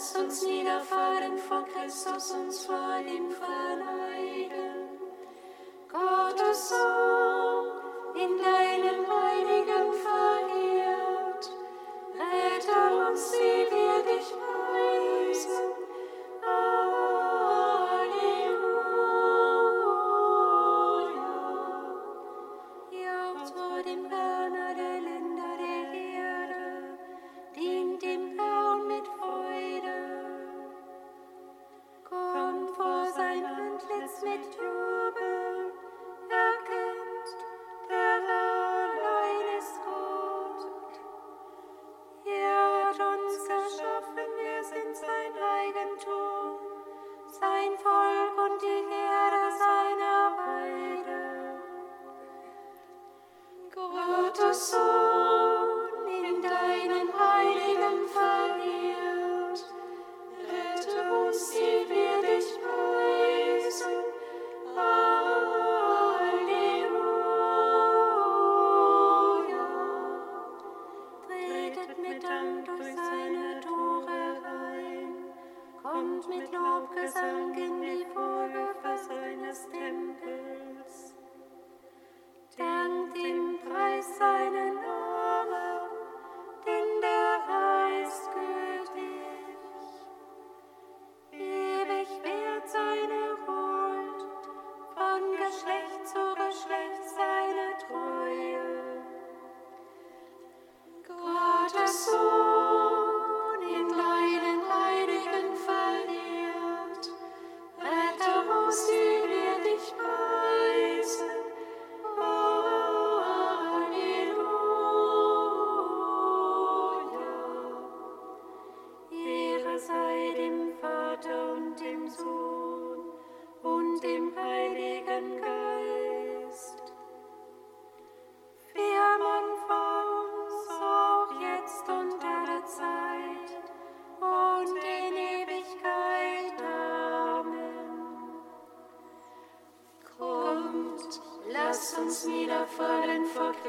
Lasst uns niederfallen vor Christus, uns vor ihm verlangen.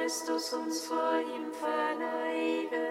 Christus uns vor ihm verneige.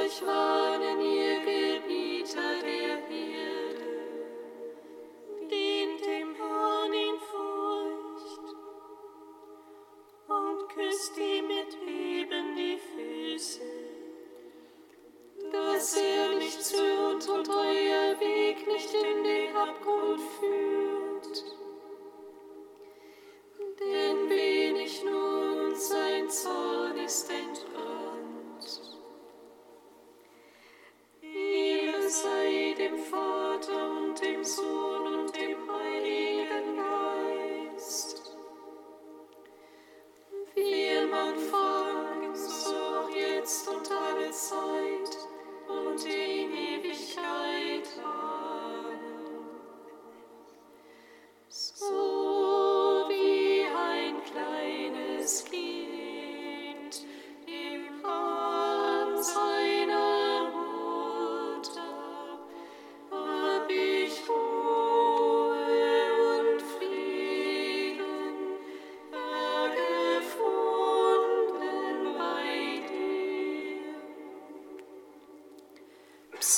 Und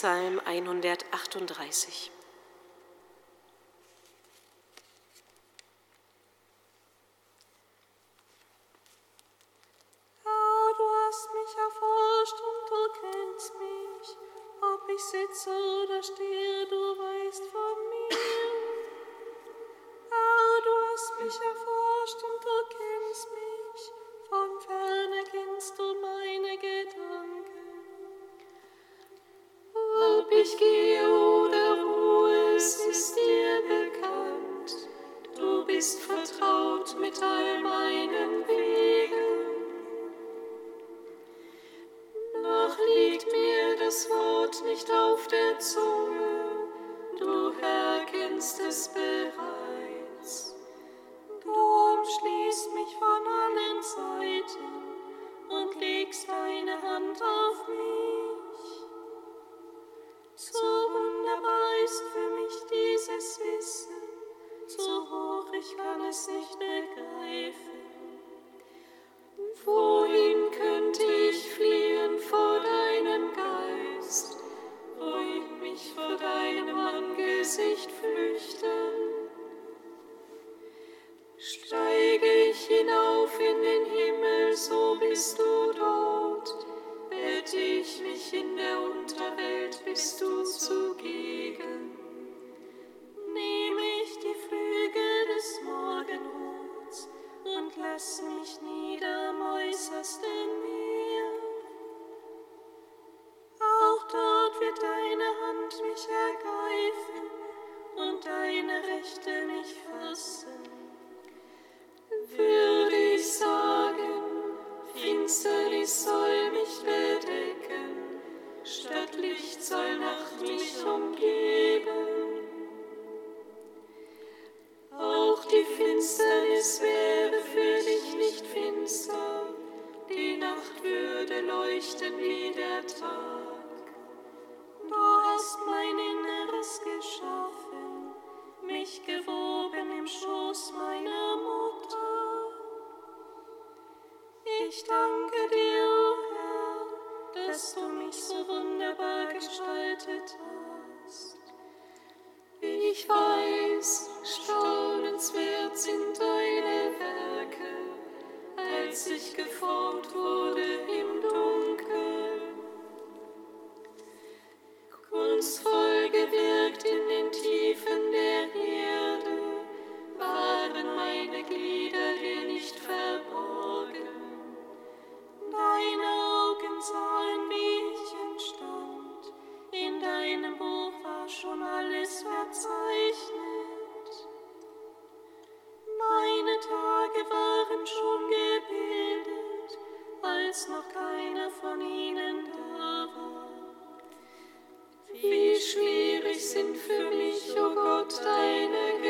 Psalm 138. sind für mich, o oh Gott, deine Gedanken.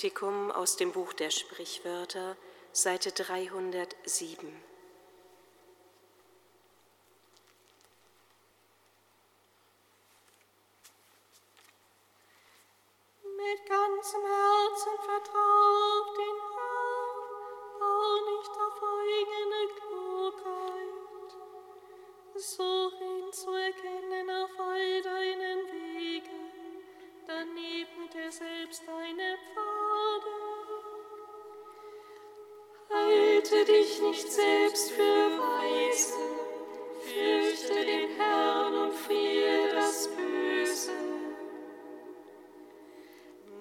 Kantikum aus dem Buch der Sprichwörter, Seite 307. Mit ganzem Herzen vertrau auf den Herrn, bau nicht auf eigene Klugheit. Such ihn zu erkennen auf all deinen Wegen, dann ebnet er selbst deine Pfade. Halte dich nicht selbst für weise, fürchte den Herrn und fliehe das Böse.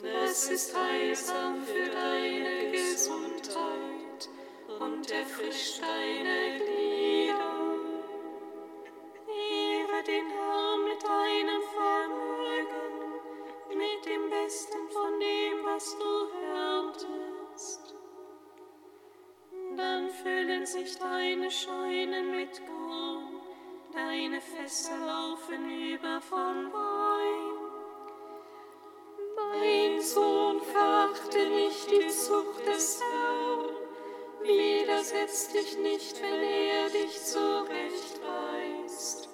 Das ist heilsam für deine Gesundheit und erfrischt deine Glieder. Füllen sich deine Scheunen mit Korn, deine Fässer laufen über von Wein. Mein Sohn, verachte nicht die Zucht des Herrn, widersetz dich nicht, wenn er dich zurechtweist.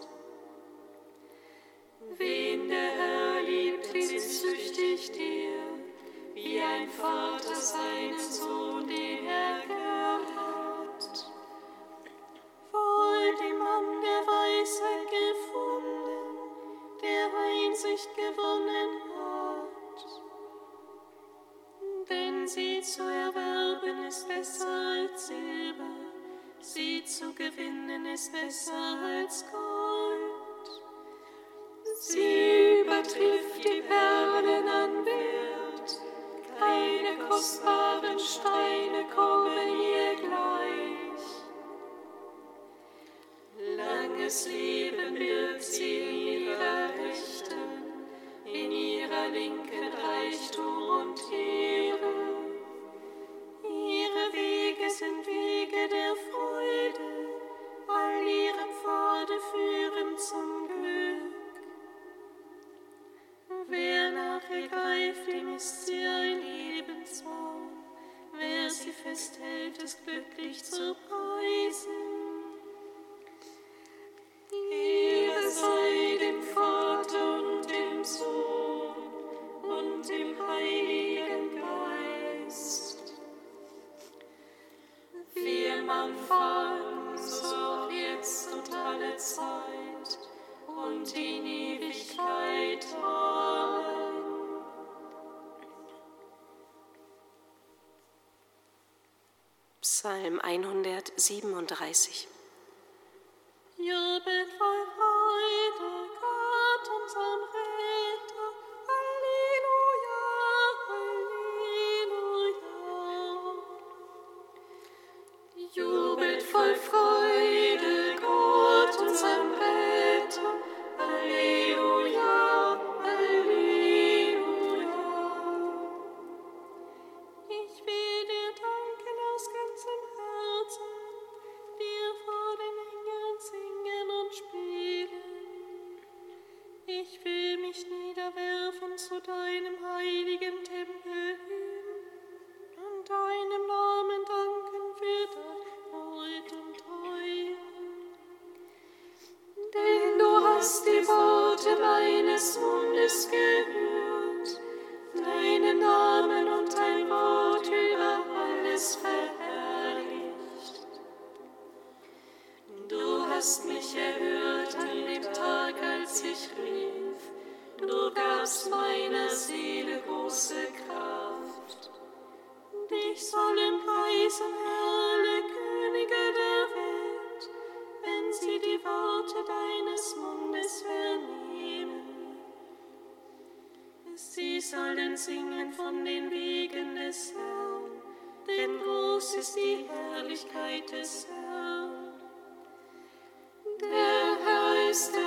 Wen der Herr liebt, den züchtigt er, wie ein Vater seinen Sohn, zu erwerben ist besser als Silber, sie zu gewinnen ist besser als Gold. Sie übertrifft die Perlen an Wert, keine kostbaren Steine kommen ihr gleich. Langes Leben glücklich zu 137. mich erhört an dem Tag, als ich rief, du gabst meiner sollen singen von den Wegen des Herrn, denn groß ist die Herrlichkeit des Herrn. Der Herr ist erhaben,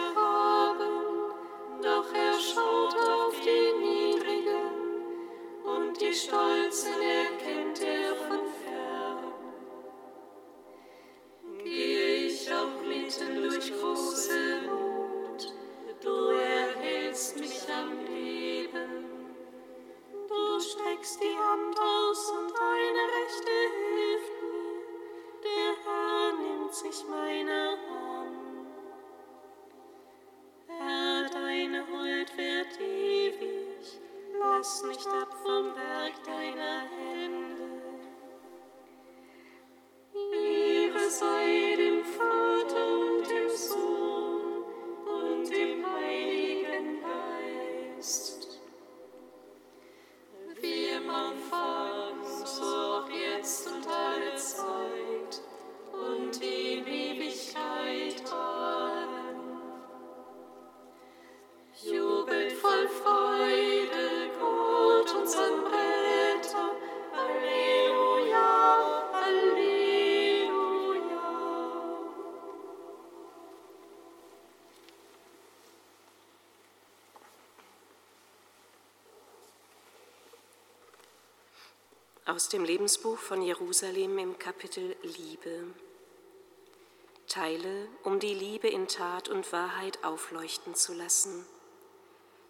Aus dem Lebensbuch von Jerusalem im Kapitel Liebe. Teile, um die Liebe in Tat und Wahrheit aufleuchten zu lassen.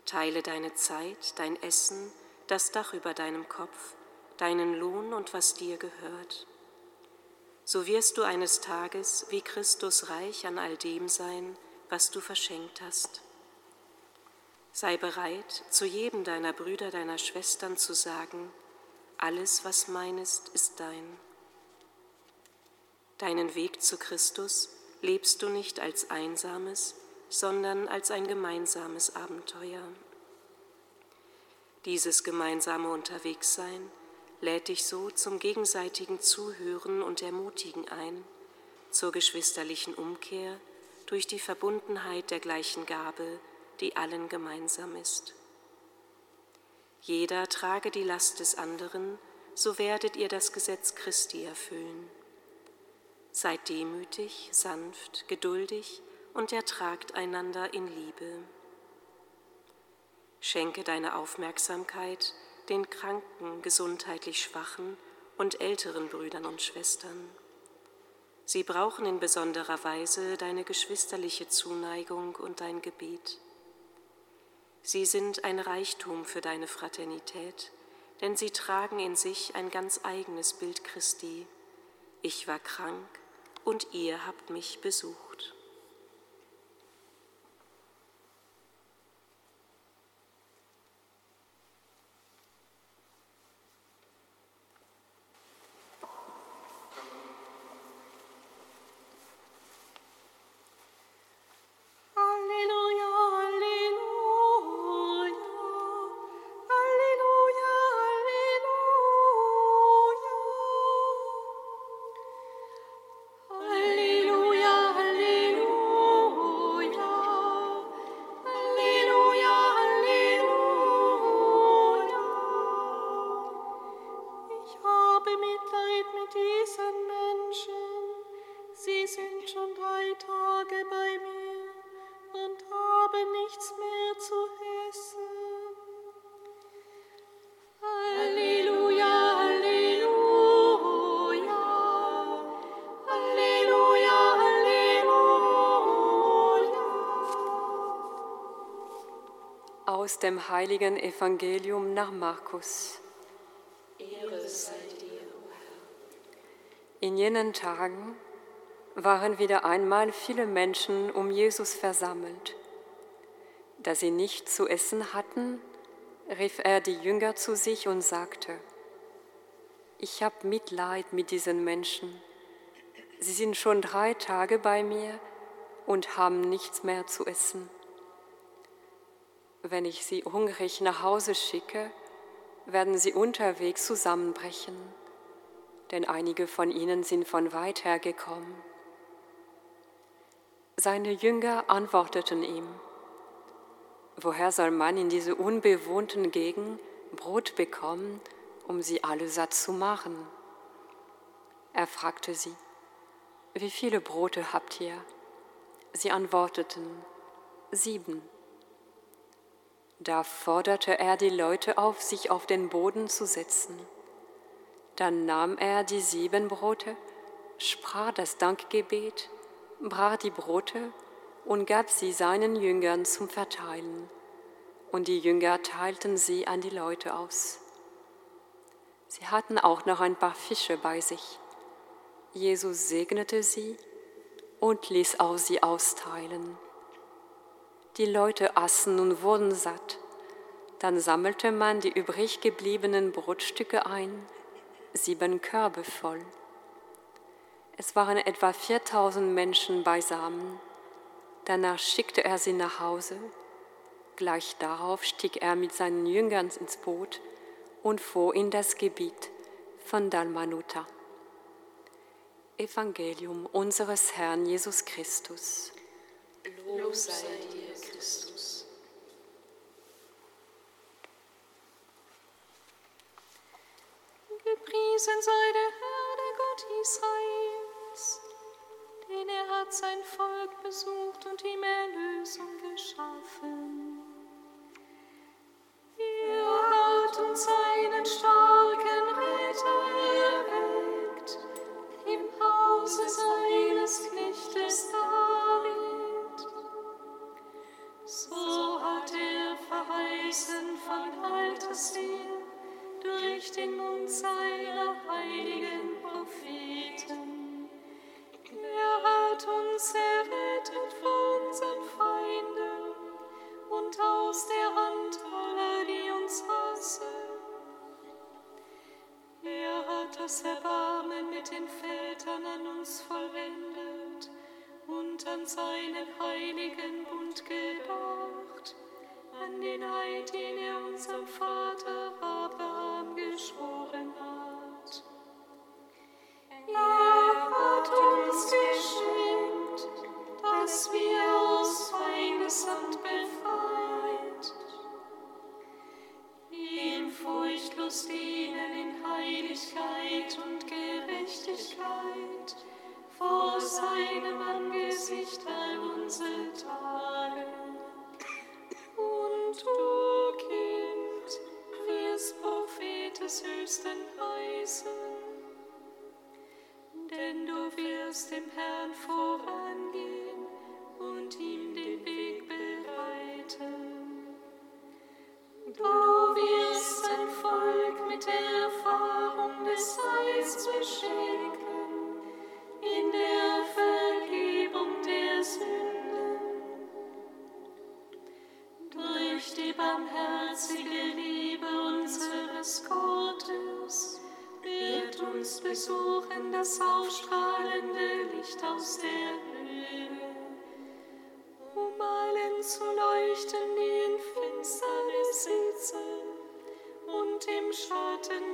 Teile deine Zeit, dein Essen, das Dach über deinem Kopf, deinen Lohn und was dir gehört. So wirst du eines Tages wie Christus reich an all dem sein, was du verschenkt hast. Sei bereit, zu jedem deiner Brüder, deiner Schwestern zu sagen, alles, was mein ist, ist dein. Deinen Weg zu Christus lebst du nicht als einsames, sondern als ein gemeinsames Abenteuer. Dieses gemeinsame Unterwegssein lädt dich so zum gegenseitigen Zuhören und Ermutigen ein, zur geschwisterlichen Umkehr durch die Verbundenheit der gleichen Gabe, die allen gemeinsam ist. Jeder trage die Last des anderen, so werdet ihr das Gesetz Christi erfüllen. Seid demütig, sanft, geduldig und ertragt einander in Liebe. Schenke deine Aufmerksamkeit den kranken, gesundheitlich schwachen und älteren Brüdern und Schwestern. Sie brauchen in besonderer Weise deine geschwisterliche Zuneigung und dein Gebet. Sie sind ein Reichtum für deine Fraternität, denn sie tragen in sich ein ganz eigenes Bild Christi. Ich war krank und ihr habt mich besucht. Aus dem heiligen Evangelium nach Markus. Ehre sei dir, o Herr. In jenen Tagen waren wieder einmal viele Menschen um Jesus versammelt. Da sie nichts zu essen hatten, rief er die Jünger zu sich und sagte, ich habe Mitleid mit diesen Menschen. Sie sind schon drei Tage bei mir und haben nichts mehr zu essen. Wenn ich sie hungrig nach Hause schicke, werden sie unterwegs zusammenbrechen, denn einige von ihnen sind von weit her gekommen. Seine Jünger antworteten ihm, woher soll man in dieser unbewohnten Gegend Brot bekommen, um sie alle satt zu machen? Er fragte sie, wie viele Brote habt ihr? Sie antworteten, sieben. Da forderte er die Leute auf, sich auf den Boden zu setzen. Dann nahm er die sieben Brote, sprach das Dankgebet, brach die Brote und gab sie seinen Jüngern zum Verteilen. Und die Jünger teilten sie an die Leute aus. Sie hatten auch noch ein paar Fische bei sich. Jesus segnete sie und ließ auch sie austeilen. Die Leute aßen und wurden satt. Dann sammelte man die übrig gebliebenen Brotstücke ein, sieben Körbe voll. Es waren etwa 4000 Menschen beisammen. Danach schickte er sie nach Hause. Gleich darauf stieg er mit seinen Jüngern ins Boot und fuhr in das Gebiet von Dalmanuta. Evangelium unseres Herrn Jesus Christus. Lob sei dir. Christus. Gepriesen sei der Herr, der Gott Israels, denn er hat sein Volk besucht und ihm Erlösung geschaffen. Er hat uns seinen starken Ritter erweckt, im Hause seines Knechtes David. So hat er verheißen von alters her durch den Mund seiner heiligen Propheten. Er hat uns errettet vor unseren Feinden und aus der Hand aller, die uns hassen. Er hat das Erbarmen mit den Vätern an uns vollendet und an seinen heiligen Bund gedacht, an den Eid, den er unserem Vater Abraham geschworen hat. Er hat uns geschenkt, dass wir aus Feindeshand befreit, ihm furchtlos dienen in Heiligkeit und Gerechtigkeit vor seinem Angesicht all unsere Tage. Und du, Kind, wirst Prophet des Höchsten heißen, denn du wirst dem Herrn vorangehen und ihm den Weg bereiten. Du wirst sein Volk mit der Erfahrung des Heils beschenken, uns besuchen das aufstrahlende Licht aus der Höhe, um allen zu leuchten, die in Finsternis sitzen und im Schatten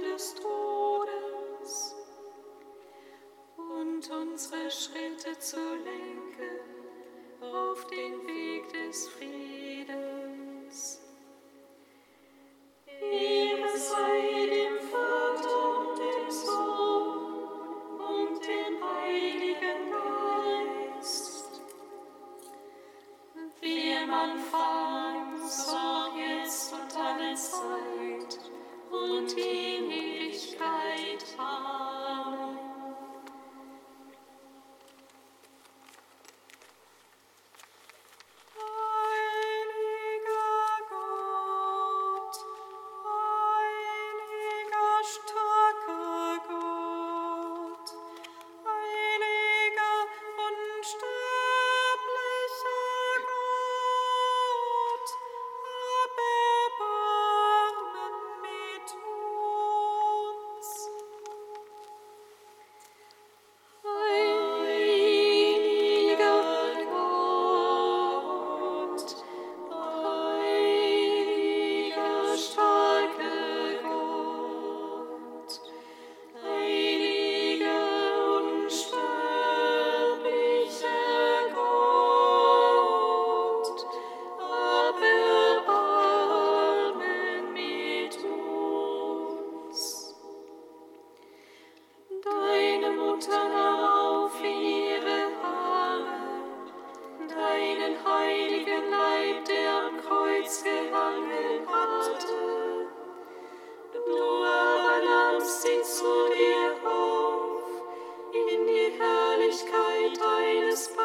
whisper.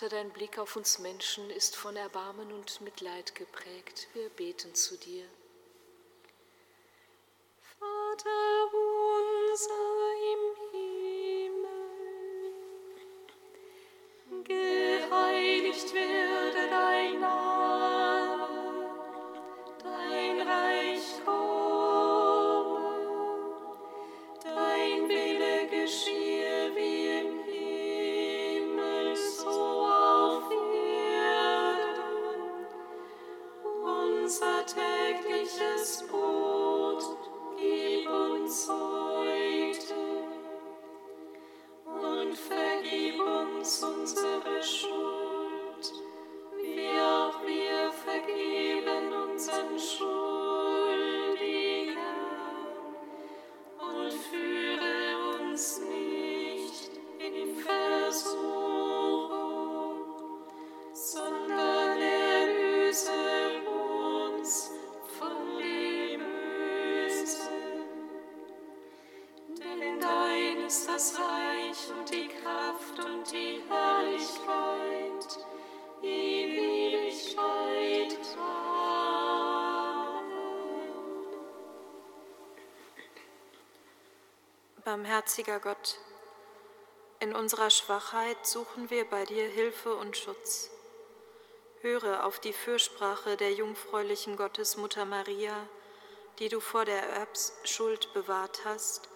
Vater, dein Blick auf uns Menschen ist von Erbarmen und Mitleid geprägt. Wir beten zu dir. Tägliches Brot Barmherziger Gott, in unserer Schwachheit suchen wir bei dir Hilfe und Schutz. Höre auf die Fürsprache der jungfräulichen Gottesmutter Maria, die du vor der Erbschuld bewahrt hast,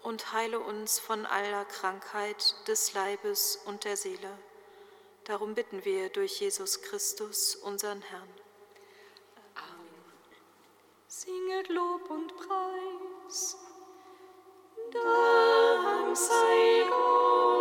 und heile uns von aller Krankheit des Leibes und der Seele. Darum bitten wir durch Jesus Christus, unseren Herrn. Amen. Singet Lob und Preis. Dam sei Gott.